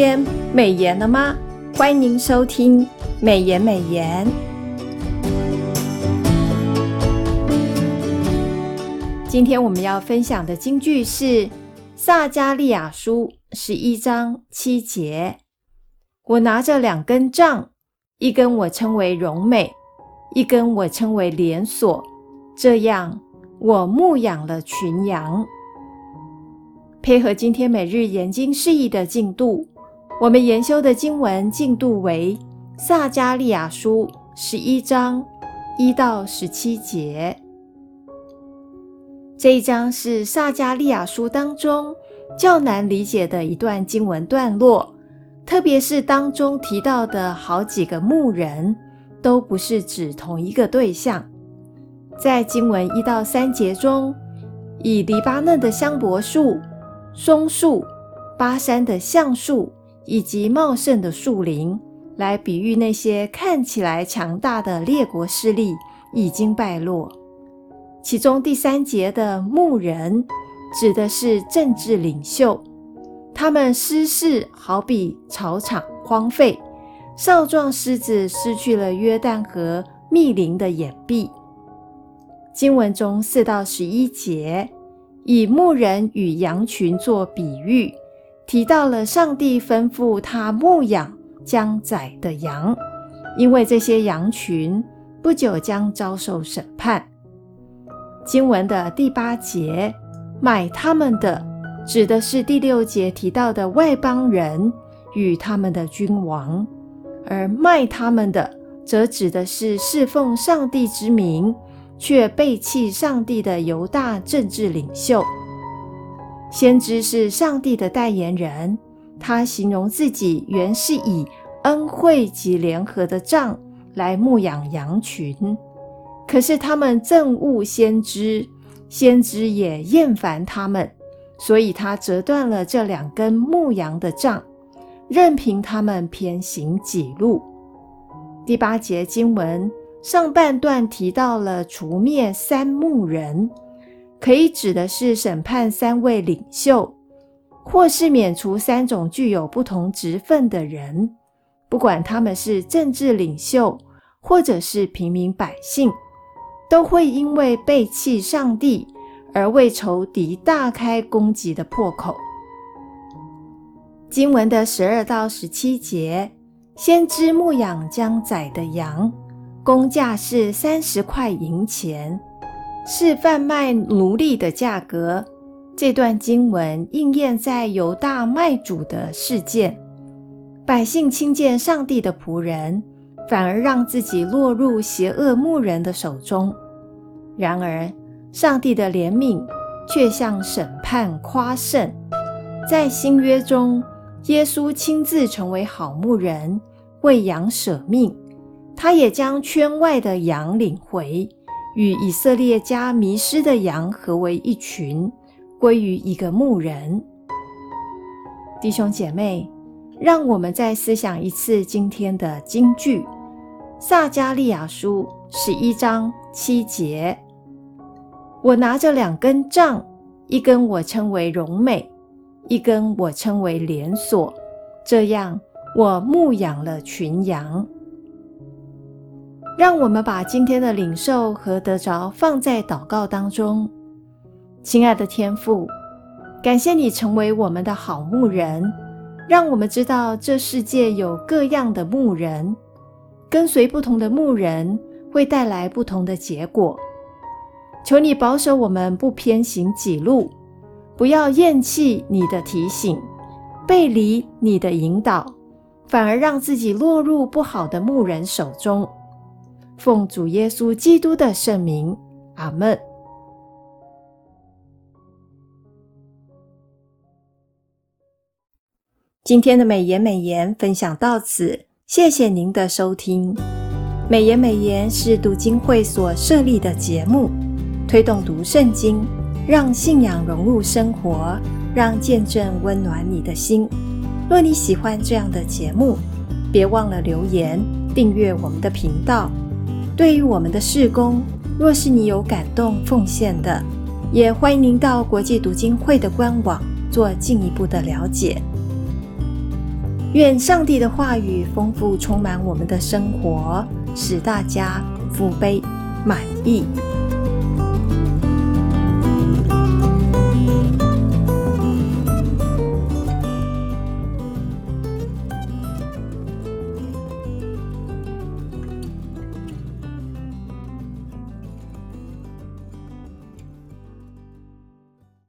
天美言了吗？欢迎收听美言美言。今天我们要分享的金句是撒迦利亚书十一章七节：“我拿着两根杖，一根我称为荣美，一根我称为连锁。这样，我牧养了群羊。”配合今天每日研经释义的进度，我们研修的经文进度为撒迦利亚书十一章一到十七节。这一章是撒迦利亚书当中较难理解的一段经文段落，特别是当中提到的好几个牧人，都不是指同一个对象。在经文一到三节中，以黎巴嫩的香柏树。松树、巴山的橡树以及茂盛的树林，来比喻那些看起来强大的列国势力已经败落。其中第三节的牧人，指的是政治领袖，他们失势好比草场荒废，少壮狮子失去了约旦河密林的掩蔽。经文中四到十一节。以牧人与羊群做比喻，提到了上帝吩咐他牧养将宰的羊，因为这些羊群不久将遭受审判。经文的第八节，买他们的，指的是第六节提到的外邦人与他们的君王，而卖他们的，则指的是侍奉上帝之名。却背弃上帝的犹大政治领袖。先知是上帝的代言人，他形容自己原是以恩惠及联合的杖来牧养羊群，可是他们憎恶先知，先知也厌烦他们，所以他折断了这两根牧羊的杖，任凭他们偏行己路。第八节经文。上半段提到了除灭三牧人，可以指的是审判三位领袖，或是免除三种具有不同职分的人，不管他们是政治领袖或者是平民百姓，都会因为背弃上帝而为仇敌大开攻击的破口。经文的十二到十七节，先知牧养将宰的羊。工价是三十块银钱，是贩卖奴隶的价格。这段经文应验在犹大卖主的事件，百姓轻贱上帝的仆人，反而让自己落入邪恶牧人的手中。然而，上帝的怜悯却向审判夸胜。在新约中，耶稣亲自成为好牧人，为羊舍命。他也将圈外的羊领回，与以色列家迷失的羊合为一群，归于一个牧人。弟兄姐妹，让我们再思想一次今天的金句：撒迦利亚书十一章七节。我拿着两根杖，一根我称为荣美，一根我称为连锁。这样，我牧养了群羊。让我们把今天的领受和得着放在祷告当中。亲爱的天父，感谢你成为我们的好牧人，让我们知道这世界有各样的牧人，跟随不同的牧人会带来不同的结果。求你保守我们不偏行己路，不要厌弃你的提醒，背离你的引导，反而让自己落入不好的牧人手中。奉主耶稣基督的圣名，阿门。今天的美言美言分享到此，谢谢您的收听。美言美言是读经会所设立的节目，推动读圣经，让信仰融入生活，让见证温暖你的心。若你喜欢这样的节目，别忘了留言订阅我们的频道。对于我们的事工，若是你有感动奉献的，也欢迎您到国际读经会的官网做进一步的了解。愿上帝的话语丰富充满我们的生活，使大家福杯满溢。